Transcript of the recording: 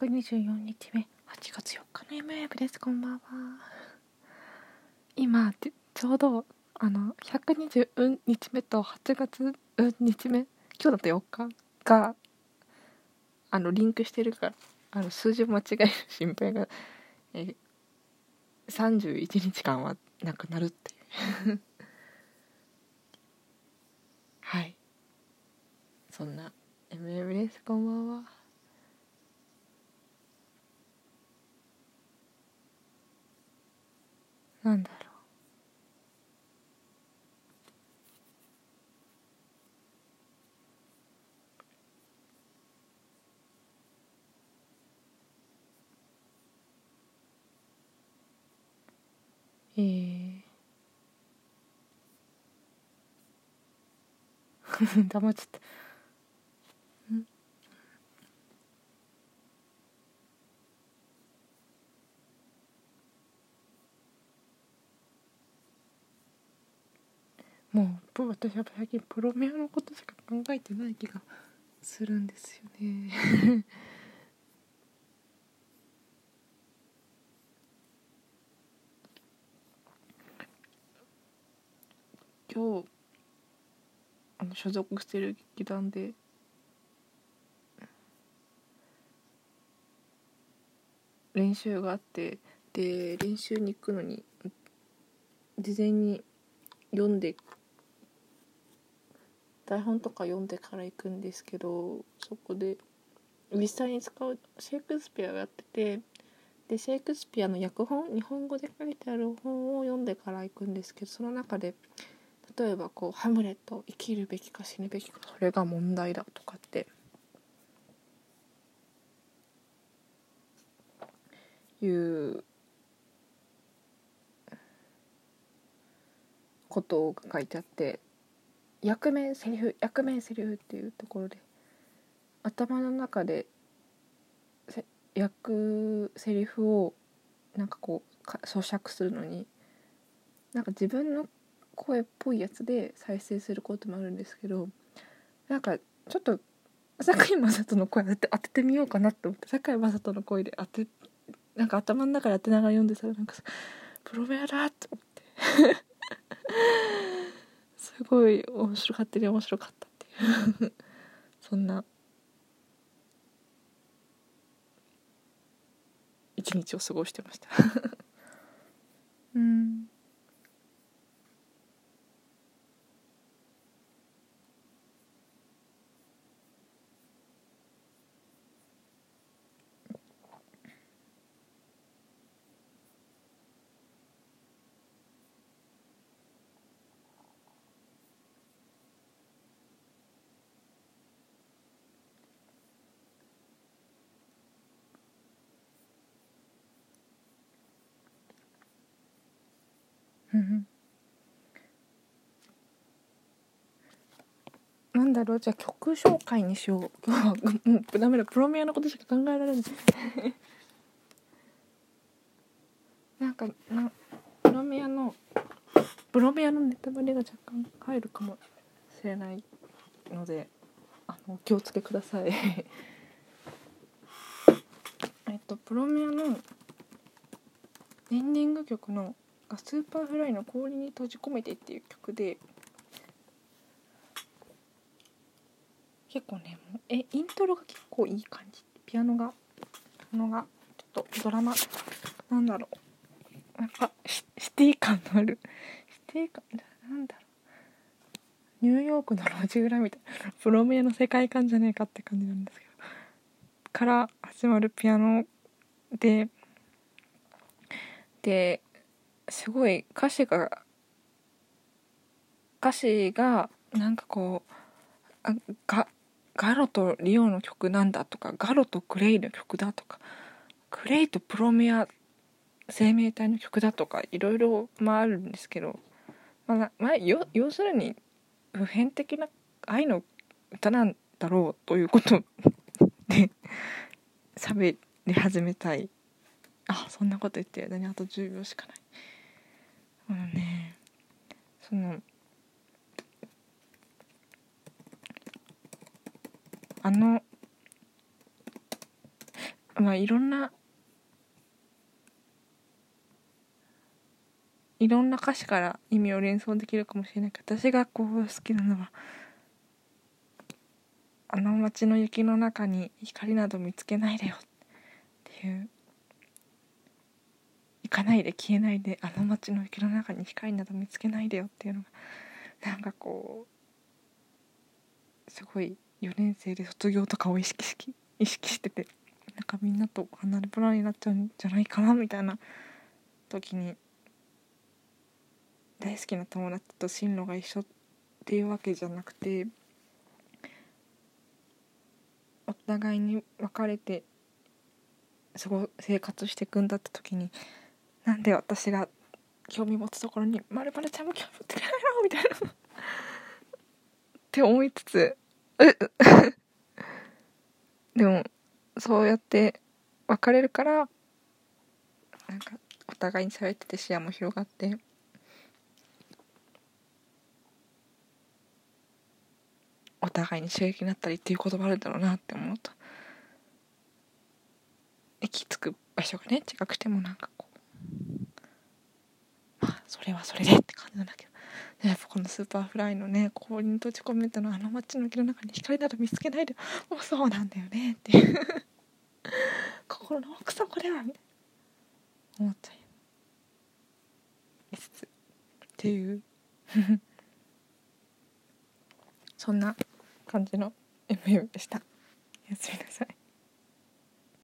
124日目。8月4日の M ウェーブです。こんばんは。今ちょうどあの120日目と8月日目。今日だと4日があのリンクしてるからあの数字を間違える心配が、え31日間はなくなるっていう。はい。そんな MM です。こんばんは。なんだろう。えー。黙っちゃった。もう私は最近プロメアのことしか考えてない気がするんですよね。今日あの所属してる劇団で練習があってで練習に行くのに事前に読んで台本とか読んでから行くんですけどそこで実際に使うシェイクスピアをやっててでシェイクスピアの訳本日本語で書いてある本を読んでから行くんですけどその中で例えばこう「ハムレット生きるべきか死ぬべきかそれが問題だ」とかっていうことが書いてあって役名セリフ役名セリフっていうところで頭の中で役セリフをなんかこう咀嚼するのになんか自分の声っぽいやつで再生することもあるんですけどなんかちょっと堺雅人の声当て当ててみようかなって思って堺雅人の声で当てなんか頭の中で当てながら読んでたらなんかプロメアだって思って。すごい面白かったり面白かったっていう。そんな。一日を過ごしてましたうんなんだろう？じゃあ曲紹介にしよう。今日はもうダメだプロメアのことしか考えられない。なんかなプロメアのプロメアのネタバレが若干入るかもしれないのであのお気をつけください。えっとプロメアのエンディング曲のが Superfly の氷に閉じ込めてっていう曲で結構ねえイントロが結構いい感じ。ピアノがピアノがちょっとドラマなんだろう。なんかシティ感のある。シティ感なんだろう。ニューヨークの路地裏みたいな。プロメアの世界観じゃねえかって感じなんですけど。から始まるピアノでですごい歌詞が歌詞がなんかこうがガロとリオの曲なんだとかガロとクレイの曲だとかクレイとプロメア生命体の曲だとかいろいろあるんですけど、まあ、まあ、要するに普遍的な愛の歌なんだろうということ で喋り始めたい。あそんなこと言って間にあと10秒しかない。あのね。そのあのまあいろんないろんな歌詞から意味を連想できるかもしれないけど私がこう好きなのは「あの街の雪の中に光など見つけないでよ」っていう「かないで消えないであの街の雪の中に光など見つけないでよ」っていうのがなんかこうすごい4年生で卒業とかを意識し意識しててなんかみんなと離れ離れになっちゃうんじゃないかなみたいな時に大好きな友達と進路が一緒っていうわけじゃなくてお互いに別れてすご生活していくんだった時になんで私が興味持つところに「まるまるちゃんも興味持ってくれないの?」みたいな。って思いつつ でもそうやって別れるからなんかお互いに喋ってて視野も広がって。お互いに刺激になったりっていうこともあるんだろうなって思うと。行き着く場所がね違くてもなんか。それはそれでって感じなんだけど。やっぱこの Superfly のね氷に閉じ込めたのあの街の木の中に光など見つけないで。もうそうなんだよねって。い う心の奥底ではみたいな。思っちゃいつつっていう。そんな感じの MM でした。おやす。みな。